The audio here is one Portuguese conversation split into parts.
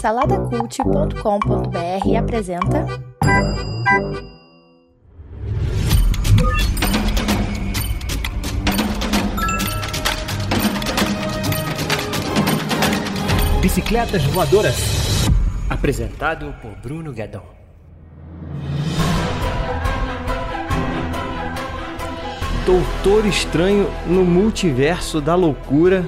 Saladacult.com.br apresenta. Bicicletas Voadoras. Apresentado por Bruno Guedon. Doutor Estranho no Multiverso da Loucura.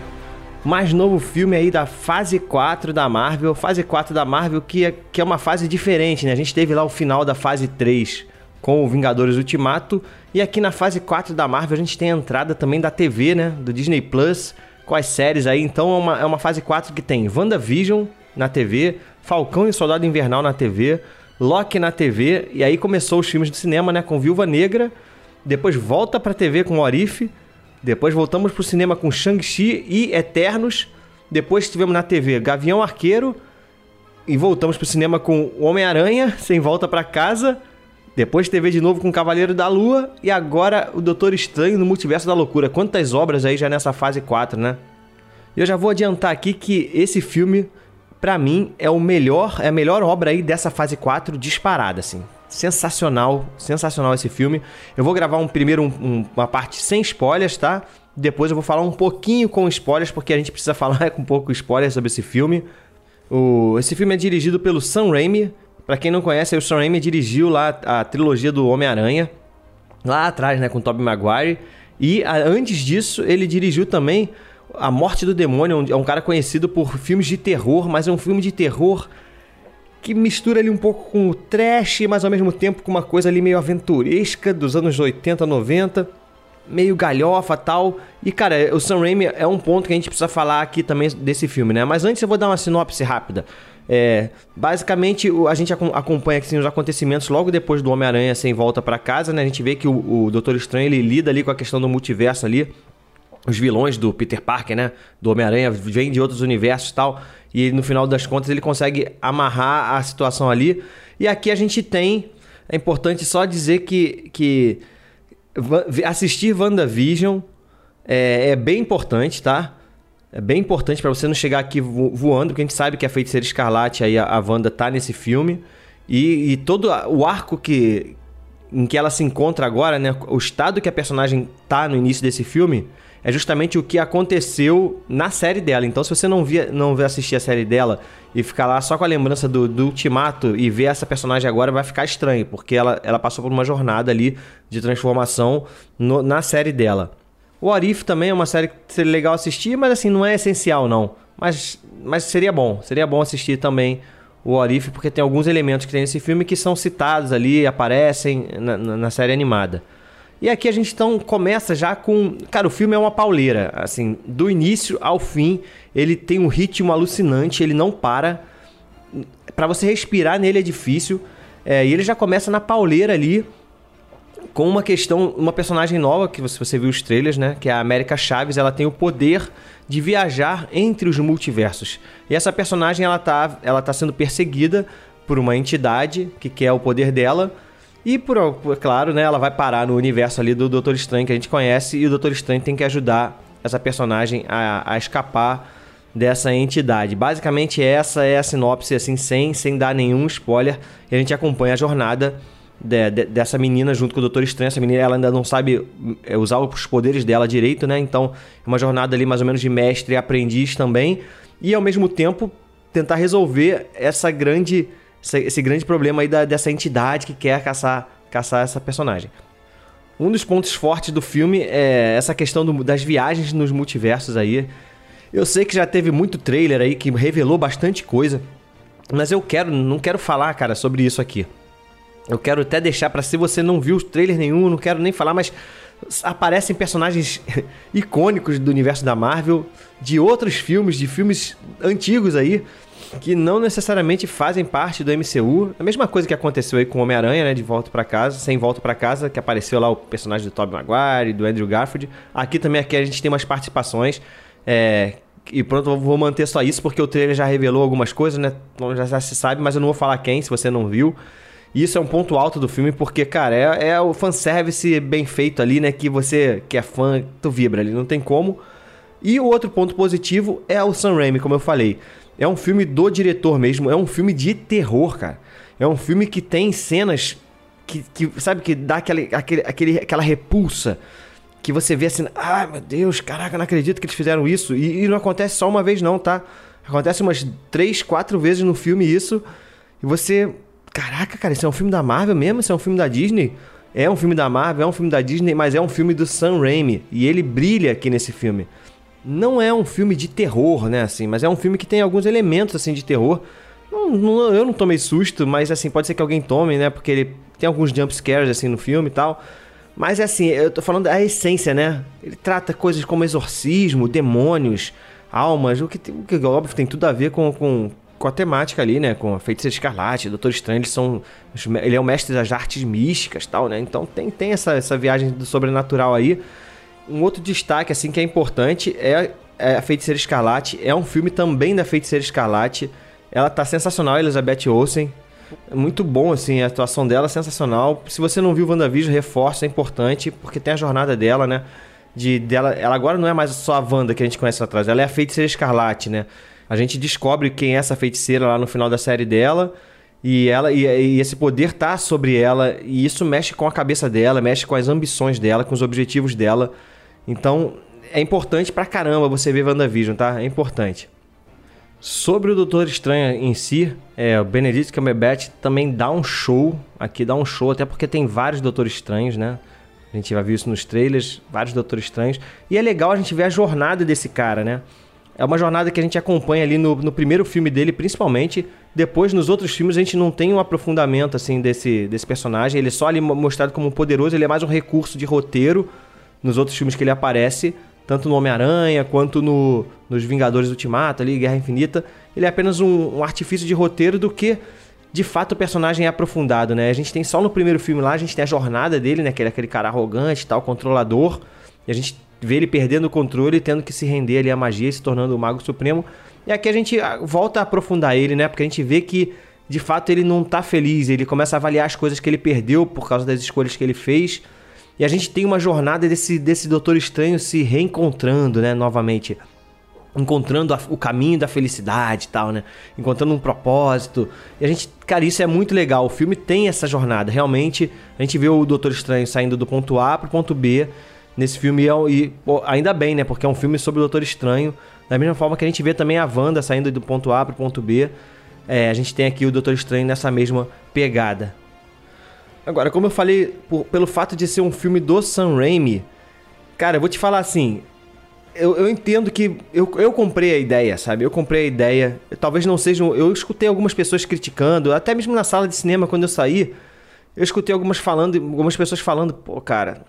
Mais novo filme aí da fase 4 da Marvel. Fase 4 da Marvel que é, que é uma fase diferente, né? A gente teve lá o final da fase 3 com o Vingadores Ultimato. E aqui na fase 4 da Marvel a gente tem a entrada também da TV, né? Do Disney Plus, com as séries aí. Então é uma, é uma fase 4 que tem WandaVision na TV, Falcão e Soldado Invernal na TV, Loki na TV. E aí começou os filmes do cinema, né? Com Viúva Negra depois volta pra TV com Orif, depois voltamos pro cinema com Shang-Chi e Eternos, depois tivemos na TV Gavião Arqueiro e voltamos pro cinema com Homem-Aranha, sem volta para casa, depois TV de novo com Cavaleiro da Lua e agora o Doutor Estranho no Multiverso da Loucura. Quantas obras aí já nessa fase 4, né? Eu já vou adiantar aqui que esse filme, para mim, é o melhor, é a melhor obra aí dessa fase 4 disparada, assim. Sensacional, sensacional esse filme. Eu vou gravar um primeiro um, um, uma parte sem spoilers, tá? Depois eu vou falar um pouquinho com spoilers, porque a gente precisa falar com um pouco spoiler sobre esse filme. O, esse filme é dirigido pelo Sam Raimi. Para quem não conhece, o Sam Raimi dirigiu lá a trilogia do Homem-Aranha, lá atrás, né, com Tobey Maguire. E a, antes disso, ele dirigiu também A Morte do Demônio, é um cara conhecido por filmes de terror, mas é um filme de terror que mistura ali um pouco com o trash, mas ao mesmo tempo com uma coisa ali meio aventuresca dos anos 80, 90, meio galhofa tal. E cara, o Sam Raimi é um ponto que a gente precisa falar aqui também desse filme, né? Mas antes eu vou dar uma sinopse rápida. É, basicamente, a gente acompanha assim, os acontecimentos logo depois do Homem-Aranha sem volta para casa, né? A gente vê que o, o Doutor Estranho ele lida ali com a questão do multiverso ali. Os vilões do Peter Parker, né? Do Homem-Aranha, vêm de outros universos e tal e no final das contas ele consegue amarrar a situação ali. E aqui a gente tem. É importante só dizer que, que assistir WandaVision é, é bem importante, tá? É bem importante para você não chegar aqui voando, porque a gente sabe que a Feiticeira Escarlate, aí a, Wanda tá nesse filme. E, e todo o arco que, em que ela se encontra agora, né? O estado que a personagem tá no início desse filme é justamente o que aconteceu na série dela. Então, se você não via, não vê assistir a série dela e ficar lá só com a lembrança do, do Ultimato e ver essa personagem agora, vai ficar estranho, porque ela, ela passou por uma jornada ali de transformação no, na série dela. O Arif também é uma série que seria legal assistir, mas assim, não é essencial não. Mas, mas seria bom, seria bom assistir também o Arif, porque tem alguns elementos que tem nesse filme que são citados ali, aparecem na, na, na série animada. E aqui a gente então começa já com. Cara, o filme é uma pauleira. Assim, do início ao fim, ele tem um ritmo alucinante, ele não para. Para você respirar nele é difícil. É, e ele já começa na pauleira ali com uma questão, uma personagem nova que você, você viu os trailers, né? Que é a América Chaves. Ela tem o poder de viajar entre os multiversos. E essa personagem ela tá, ela tá sendo perseguida por uma entidade que quer o poder dela. E, por, por, claro, né, ela vai parar no universo ali do Doutor Estranho que a gente conhece e o Doutor Estranho tem que ajudar essa personagem a, a escapar dessa entidade. Basicamente essa é a sinopse, assim, sem, sem dar nenhum spoiler. E a gente acompanha a jornada de, de, dessa menina junto com o Doutor Estranho. Essa menina ela ainda não sabe é, usar os poderes dela direito, né? Então é uma jornada ali mais ou menos de mestre e aprendiz também. E ao mesmo tempo tentar resolver essa grande esse grande problema aí da, dessa entidade que quer caçar, caçar essa personagem. Um dos pontos fortes do filme é essa questão do, das viagens nos multiversos aí. Eu sei que já teve muito trailer aí que revelou bastante coisa, mas eu quero, não quero falar, cara, sobre isso aqui. Eu quero até deixar para se você não viu trailer nenhum, não quero nem falar, mas aparecem personagens icônicos do universo da Marvel, de outros filmes, de filmes antigos aí que não necessariamente fazem parte do MCU. A mesma coisa que aconteceu aí com Homem-Aranha, né? De Volta para Casa, Sem Volta para Casa, que apareceu lá o personagem do Tobey Maguire, do Andrew Garfield. Aqui também aqui a gente tem umas participações. É, e pronto, vou manter só isso, porque o trailer já revelou algumas coisas, né? Então já, já se sabe, mas eu não vou falar quem, se você não viu. Isso é um ponto alto do filme, porque, cara, é, é o fanservice bem feito ali, né? Que você que é fã, tu vibra ali, não tem como. E o outro ponto positivo é o Sam Raimi, como eu falei. É um filme do diretor mesmo, é um filme de terror, cara. É um filme que tem cenas que, que sabe, que dá aquela, aquele, aquele, aquela repulsa. Que você vê assim, ai ah, meu Deus, caraca, não acredito que eles fizeram isso. E, e, não acontece só uma vez, não, tá? Acontece umas três, quatro vezes no filme isso. E você, caraca, cara, isso é um filme da Marvel mesmo? Isso é um filme da Disney? É um filme da Marvel, é um filme da Disney, mas é um filme do Sam Raimi. E ele brilha aqui nesse filme. Não é um filme de terror, né, assim, mas é um filme que tem alguns elementos, assim, de terror. Não, não, eu não tomei susto, mas, assim, pode ser que alguém tome, né, porque ele tem alguns jump scares, assim, no filme e tal. Mas, assim, eu tô falando da essência, né? Ele trata coisas como exorcismo, demônios, almas, o que, o que óbvio tem tudo a ver com, com, com a temática ali, né? Com a Feiticeira Escarlate, Doutor Estranho, eles são... Ele é o mestre das artes místicas tal, né? Então tem, tem essa, essa viagem do sobrenatural aí. Um outro destaque, assim, que é importante é, é, a Feiticeira Escarlate. É um filme também da Feiticeira Escarlate. Ela tá sensacional, Elizabeth Olsen. É muito bom, assim, a atuação dela sensacional. Se você não viu WandaVision, reforça, é importante, porque tem a jornada dela, né? De, dela, ela agora não é mais só a Wanda que a gente conhece lá atrás, ela é a Feiticeira Escarlate, né? A gente descobre quem é essa feiticeira lá no final da série dela. E ela e, e, esse poder tá sobre ela e isso mexe com a cabeça dela, mexe com as ambições dela, com os objetivos dela. Então, é importante pra caramba você ver WandaVision, tá? É importante. Sobre o Doutor Estranho em si, é, o Benedict Cumberbatch também dá um show, aqui dá um show, até porque tem vários Doutores Estranhos, né? A gente vai ver isso nos trailers, vários Doutores Estranhos. E é legal a gente ver a jornada desse cara, né? É uma jornada que a gente acompanha ali no, no primeiro filme dele, principalmente. Depois, nos outros filmes, a gente não tem um aprofundamento, assim, desse, desse personagem. Ele é só ali mostrado como poderoso, ele é mais um recurso de roteiro nos outros filmes que ele aparece, tanto no Homem-Aranha quanto no, nos Vingadores Ultimato, ali, Guerra Infinita. Ele é apenas um, um, artifício de roteiro do que, de fato, o personagem é aprofundado, né? A gente tem só no primeiro filme lá, a gente tem a jornada dele, né? Que ele é aquele cara arrogante tal, controlador. E a gente vê ele perdendo o controle e tendo que se render ali à magia se tornando o Mago Supremo. E aqui a gente ah, volta a aprofundar ele, né? Porque a gente vê que, de fato, ele não tá feliz. Ele começa a avaliar as coisas que ele perdeu por causa das escolhas que ele fez e a gente tem uma jornada desse, desse Doutor Estranho se reencontrando, né, novamente. Encontrando a, o caminho da felicidade e tal, né? Encontrando um propósito. E a gente, cara, isso é muito legal. O filme tem essa jornada. Realmente, a gente vê o Doutor Estranho saindo do ponto A pro ponto B nesse filme. E, pô, ainda bem, né? Porque é um filme sobre o Doutor Estranho. Da mesma forma que a gente vê também a Wanda saindo do ponto A pro ponto B. É, a gente tem aqui o Doutor Estranho nessa mesma pegada. Agora, como eu falei, por, pelo fato de ser um filme do Sam Raimi, cara, eu vou te falar assim. Eu, eu entendo que. Eu, eu comprei a ideia, sabe? Eu comprei a ideia. Talvez não seja. Eu escutei algumas pessoas criticando, até mesmo na sala de cinema, quando eu saí. Eu escutei algumas falando, algumas pessoas falando, pô, cara,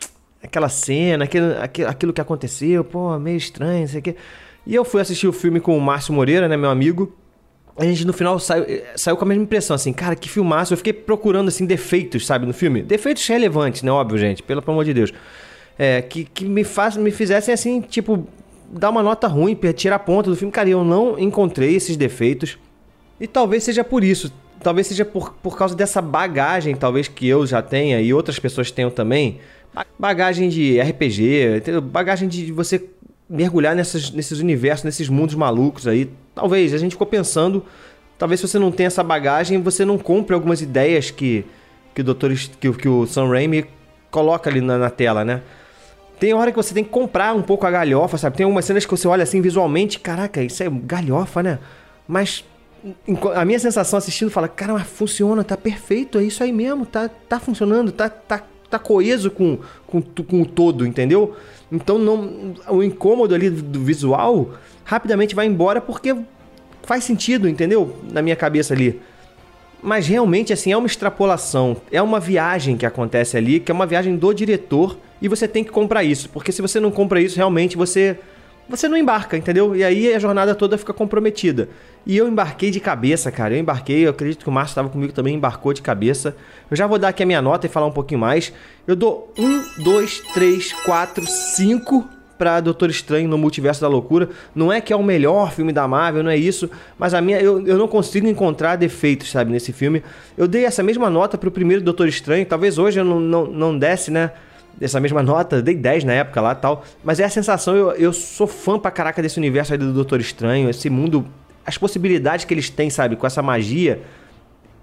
aquela cena, aquilo, aquilo que aconteceu, pô, meio estranho, não sei o quê. E eu fui assistir o filme com o Márcio Moreira, né, meu amigo a gente no final saiu, saiu com a mesma impressão, assim, cara, que filmaço. Eu fiquei procurando, assim, defeitos, sabe, no filme. Defeitos relevantes, né? Óbvio, gente, pelo amor de Deus. É, que, que me, faz, me fizessem, assim, tipo, dar uma nota ruim, tirar a ponta do filme. Cara, eu não encontrei esses defeitos. E talvez seja por isso. Talvez seja por, por causa dessa bagagem, talvez, que eu já tenha e outras pessoas tenham também. Bagagem de RPG, bagagem de você mergulhar nessas, nesses universos, nesses mundos malucos aí. Talvez, a gente ficou pensando, talvez se você não tem essa bagagem, você não compre algumas ideias que, que, o, doutor, que, que o Sam Raimi coloca ali na, na tela, né? Tem hora que você tem que comprar um pouco a galhofa, sabe? Tem algumas cenas que você olha assim visualmente, caraca, isso é galhofa, né? Mas a minha sensação assistindo fala, cara, mas funciona, tá perfeito, é isso aí mesmo, tá, tá funcionando, tá, tá, tá coeso com, com, com o todo, entendeu? Então não, o incômodo ali do visual rapidamente vai embora porque faz sentido, entendeu? Na minha cabeça ali. Mas realmente assim é uma extrapolação, é uma viagem que acontece ali, que é uma viagem do diretor e você tem que comprar isso, porque se você não compra isso, realmente você você não embarca, entendeu? E aí a jornada toda fica comprometida. E eu embarquei de cabeça, cara. Eu embarquei, eu acredito que o Márcio estava comigo também, embarcou de cabeça. Eu já vou dar aqui a minha nota e falar um pouquinho mais. Eu dou 1, 2, 3, 4, 5 para Doutor Estranho no Multiverso da Loucura. Não é que é o melhor filme da Marvel, não é isso. Mas a minha, eu, eu não consigo encontrar defeitos, sabe, nesse filme. Eu dei essa mesma nota pro primeiro Doutor Estranho. Talvez hoje eu não, não, não desse, né? Dessa mesma nota, dei 10 na época lá tal. Mas é a sensação, eu, eu sou fã pra caraca desse universo aí do Doutor Estranho. Esse mundo as possibilidades que eles têm, sabe, com essa magia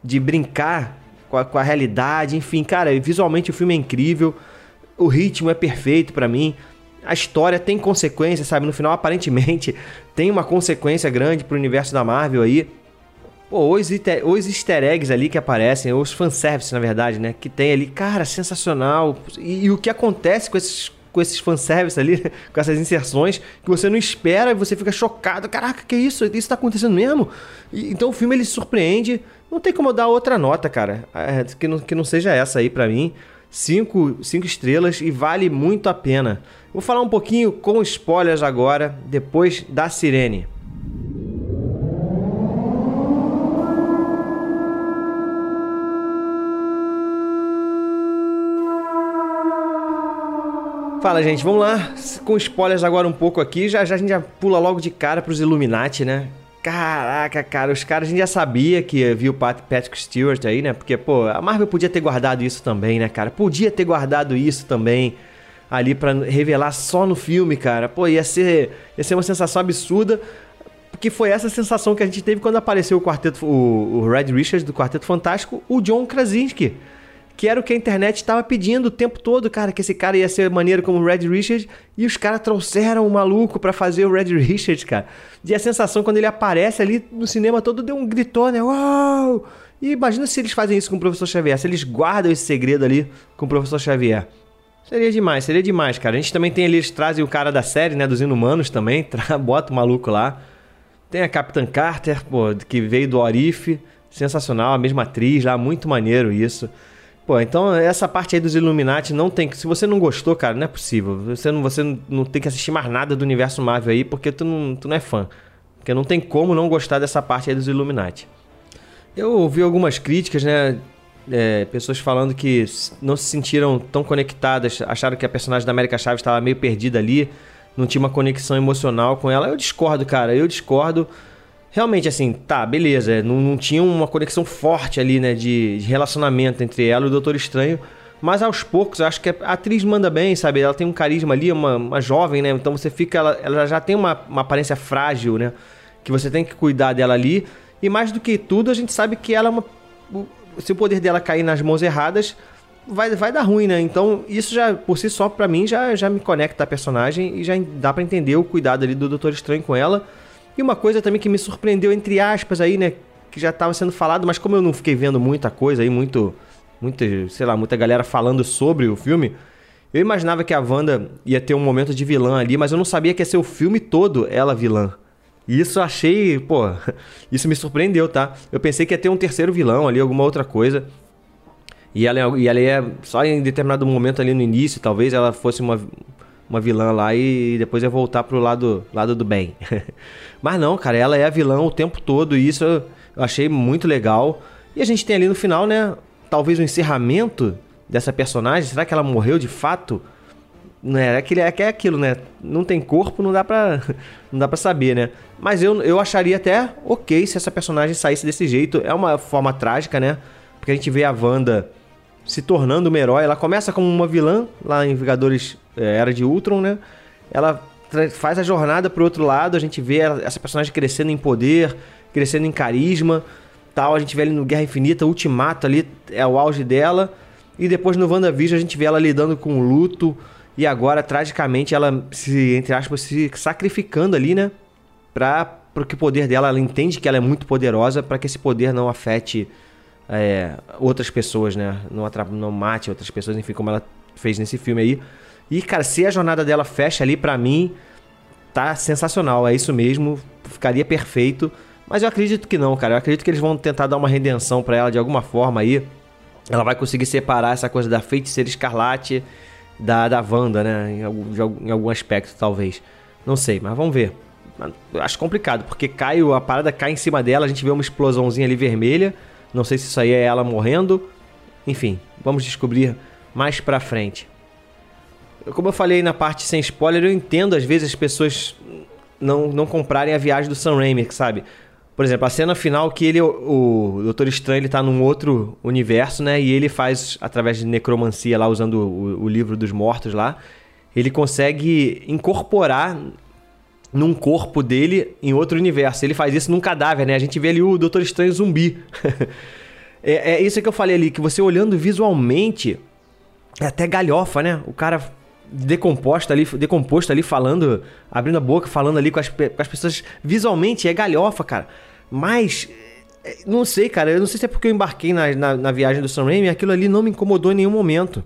de brincar com a, com a realidade, enfim, cara, visualmente o filme é incrível, o ritmo é perfeito para mim. A história tem consequência, sabe? No final, aparentemente, tem uma consequência grande pro universo da Marvel aí. Pô, os, os easter eggs ali que aparecem, os fanservice, na verdade, né? Que tem ali, cara, sensacional. E, e o que acontece com esses com esses fanservice ali, com essas inserções, que você não espera e você fica chocado. Caraca, que isso? Isso tá acontecendo mesmo? E, então o filme ele surpreende. Não tem como dar outra nota, cara. É, que, não, que não seja essa aí para mim. Cinco, cinco estrelas e vale muito a pena. Vou falar um pouquinho com spoilers agora, depois da sirene. Fala, gente, vamos lá. Com spoilers agora um pouco aqui. Já, já a gente já pula logo de cara pros Illuminati, né? Caraca, cara, os caras a gente já sabia que havia o Patrick Stewart aí, né? Porque, pô, a Marvel podia ter guardado isso também, né, cara? Podia ter guardado isso também ali para revelar só no filme, cara. Pô, ia ser, ia ser uma sensação absurda. Porque foi essa sensação que a gente teve quando apareceu o quarteto, o, o Red Richards do Quarteto Fantástico, o John Krasinski que era o que a internet estava pedindo o tempo todo, cara, que esse cara ia ser maneiro como o Red Richard, e os caras trouxeram o maluco para fazer o Red Richard, cara. E a sensação quando ele aparece ali no cinema todo deu um gritou, né? Uau! E imagina se eles fazem isso com o professor Xavier, se eles guardam esse segredo ali com o professor Xavier. Seria demais, seria demais, cara. A gente também tem ali, eles trazem o cara da série, né, dos Inumanos também, bota o maluco lá. Tem a Capitã Carter, pô, que veio do Orif, sensacional, a mesma atriz lá, muito maneiro isso. Pô, então essa parte aí dos Illuminati não tem que. Se você não gostou, cara, não é possível. Você não, você não tem que assistir mais nada do universo Marvel aí porque tu não, tu não é fã. Porque não tem como não gostar dessa parte aí dos Illuminati. Eu ouvi algumas críticas, né? É, pessoas falando que não se sentiram tão conectadas, acharam que a personagem da América Chaves estava meio perdida ali, não tinha uma conexão emocional com ela. Eu discordo, cara, eu discordo realmente, assim, tá, beleza. Não, não tinha uma conexão forte ali, né, de, de, relacionamento entre ela e o Doutor Estranho. Mas aos poucos, eu acho que a atriz manda bem, sabe? Ela tem um carisma ali, uma, uma jovem, né? Então você fica. Ela, ela já tem uma, uma aparência frágil, né? Que você tem que cuidar dela ali. E mais do que tudo, a gente sabe que ela é uma. Se o poder dela cair nas mãos erradas, vai, vai dar ruim, né? Então, isso já, por si só, para mim, já, já me conecta a personagem e já dá para entender o cuidado ali do Doutor Estranho com ela. E uma coisa também que me surpreendeu, entre aspas, aí, né? Que já estava sendo falado, mas como eu não fiquei vendo muita coisa aí, muito. Muita, sei lá, muita galera falando sobre o filme. Eu imaginava que a Wanda ia ter um momento de vilã ali, mas eu não sabia que ia ser o filme todo ela vilã. E isso eu achei, pô, isso me surpreendeu, tá? Eu pensei que ia ter um terceiro vilão ali, alguma outra coisa. E ela, e ela ia, só em determinado momento ali no início, talvez ela fosse uma, uma vilã lá e depois ia voltar pro lado, lado do bem. Mas não, cara, ela é a vilã o tempo todo e isso eu achei muito legal. E a gente tem ali no final, né, talvez o encerramento dessa personagem. Será que ela morreu de fato? Né, é, aquele, é, é aquilo, né? Não tem corpo, não dá pra, não dá pra saber, né? Mas eu, eu acharia até ok se essa personagem saísse desse jeito. É uma forma trágica, né? Porque a gente vê a Wanda se tornando uma herói. Ela começa como uma vilã lá em Vingadores é, Era de Ultron, né? Ela faz a jornada pro outro lado, a gente vê essa personagem crescendo em poder, crescendo em carisma, tal. A gente vê ali no Guerra Infinita, Ultimato ali é o auge dela. E depois no WandaVision a gente vê ela lidando com o luto. E agora, tragicamente, ela se, entre aspas, se sacrificando ali, né? Pra, porque o poder dela, ela entende que ela é muito poderosa para que esse poder não afete é, outras pessoas, né? Não, não mate outras pessoas, enfim, como ela fez nesse filme aí. E, cara, se a jornada dela fecha ali, para mim, tá sensacional. É isso mesmo, ficaria perfeito. Mas eu acredito que não, cara. Eu acredito que eles vão tentar dar uma redenção para ela de alguma forma aí. Ela vai conseguir separar essa coisa da feiticeira escarlate da, da Wanda, né? Em algum, em algum aspecto, talvez. Não sei, mas vamos ver. Acho complicado, porque cai, a parada cai em cima dela, a gente vê uma explosãozinha ali vermelha. Não sei se isso aí é ela morrendo. Enfim, vamos descobrir mais pra frente. Como eu falei na parte sem spoiler, eu entendo às vezes as pessoas não, não comprarem a viagem do Sam Raimi, sabe? Por exemplo, a cena final que ele, o, o Doutor Estranho, ele tá num outro universo, né? E ele faz, através de necromancia lá, usando o, o livro dos mortos lá, ele consegue incorporar num corpo dele em outro universo. Ele faz isso num cadáver, né? A gente vê ali o Doutor Estranho zumbi. é, é isso que eu falei ali, que você olhando visualmente, é até galhofa, né? O cara decomposto ali, decomposto ali falando, abrindo a boca, falando ali com as, com as pessoas. Visualmente é galhofa, cara. Mas, é, não sei, cara. Eu não sei se é porque eu embarquei na, na, na viagem do Sam Raimi, aquilo ali não me incomodou em nenhum momento.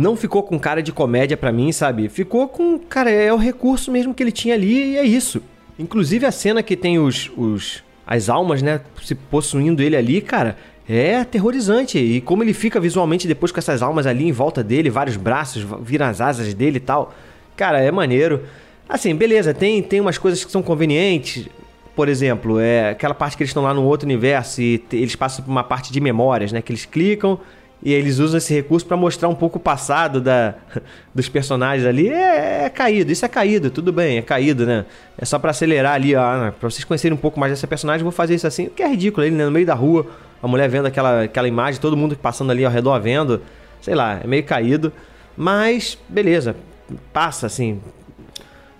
Não ficou com cara de comédia para mim, sabe? Ficou com, cara, é o recurso mesmo que ele tinha ali e é isso. Inclusive a cena que tem os, os as almas, né, se possuindo ele ali, cara, é aterrorizante. E como ele fica visualmente depois com essas almas ali em volta dele, vários braços, viram as asas dele e tal. Cara, é maneiro. Assim, beleza, tem, tem umas coisas que são convenientes. Por exemplo, é aquela parte que eles estão lá no outro universo e eles passam por uma parte de memórias, né? Que eles clicam e eles usam esse recurso para mostrar um pouco o passado da, dos personagens ali. É, é, caído, isso é caído, tudo bem, é caído, né? É só para acelerar ali, ó, pra vocês conhecerem um pouco mais dessa personagem, vou fazer isso assim, que é ridículo, ele né, no meio da rua, a mulher vendo aquela, aquela imagem, todo mundo passando ali ao redor vendo, sei lá, é meio caído, mas beleza, passa assim.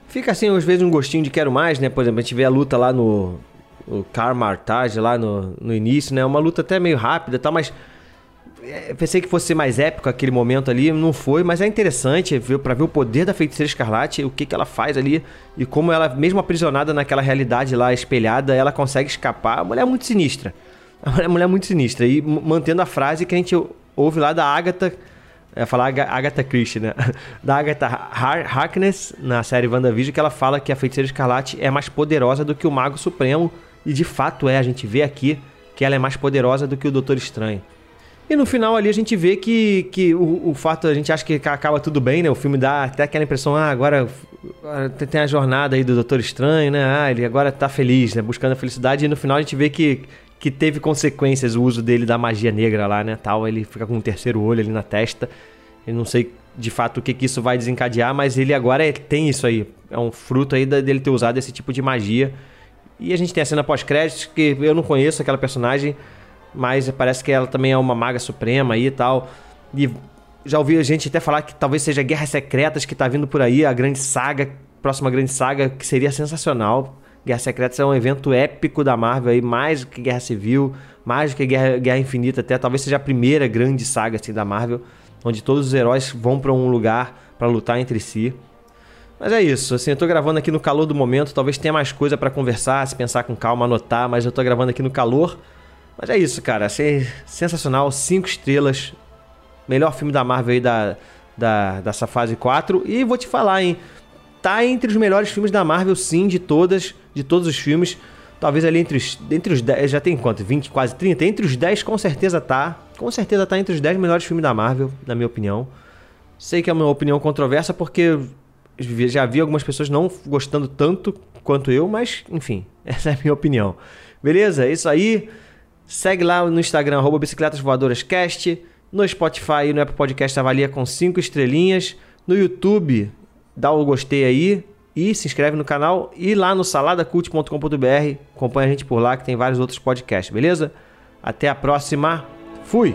Fica assim, às vezes, um gostinho de quero mais, né? Por exemplo, a gente vê a luta lá no. O Karmartage lá no, no início, né? Uma luta até meio rápida e tal, mas é, pensei que fosse mais épico aquele momento ali, não foi, mas é interessante para ver o poder da feiticeira escarlate, o que, que ela faz ali e como ela, mesmo aprisionada naquela realidade lá espelhada, ela consegue escapar. A mulher é muito sinistra. A mulher é muito sinistra. E mantendo a frase que a gente ouve lá da Agatha. É falar Agatha Christie, né? Da Agatha Har Harkness, na série WandaVision, que ela fala que a feiticeira escarlate é mais poderosa do que o Mago Supremo. E de fato é, a gente vê aqui que ela é mais poderosa do que o Doutor Estranho. E no final ali a gente vê que, que o, o fato, a gente acha que acaba tudo bem, né? O filme dá até aquela impressão, ah, agora, tem a jornada aí do Doutor Estranho, né? Ah, ele agora tá feliz, né? Buscando a felicidade. E no final a gente vê que, que teve consequências o uso dele da magia negra lá, né? Tal, ele fica com um terceiro olho ali na testa. Eu não sei de fato o que, que isso vai desencadear, mas ele agora é, tem isso aí. É um fruto aí dele ter usado esse tipo de magia. E a gente tem a cena pós-créditos, que eu não conheço aquela personagem mas parece que ela também é uma maga suprema aí e tal. E já ouvi a gente até falar que talvez seja Guerras Secretas que tá vindo por aí, a grande saga, próxima grande saga, que seria sensacional. Guerras Secretas é um evento épico da Marvel aí, mais do que Guerra Civil, mais do que Guerra, Guerra Infinita até, talvez seja a primeira grande saga assim da Marvel, onde todos os heróis vão para um lugar para lutar entre si. Mas é isso, assim, eu tô gravando aqui no calor do momento, talvez tenha mais coisa para conversar, se pensar com calma, anotar, mas eu tô gravando aqui no calor mas é isso, cara. Sensacional. Cinco estrelas. Melhor filme da Marvel aí da, da, dessa fase 4. E vou te falar, hein? Tá entre os melhores filmes da Marvel, sim, de todas, de todos os filmes. Talvez ali entre os, entre os 10, já tem quanto? 20, quase 30? Entre os 10 com certeza tá. Com certeza tá entre os 10 melhores filmes da Marvel, na minha opinião. Sei que é uma opinião controversa porque já vi algumas pessoas não gostando tanto quanto eu, mas enfim, essa é a minha opinião. Beleza? É isso aí. Segue lá no Instagram, arroba Bicicletas Voadoras Cast. No Spotify e no Apple Podcast avalia com 5 estrelinhas. No YouTube, dá o gostei aí e se inscreve no canal. E lá no saladacult.com.br, acompanha a gente por lá que tem vários outros podcasts, beleza? Até a próxima. Fui!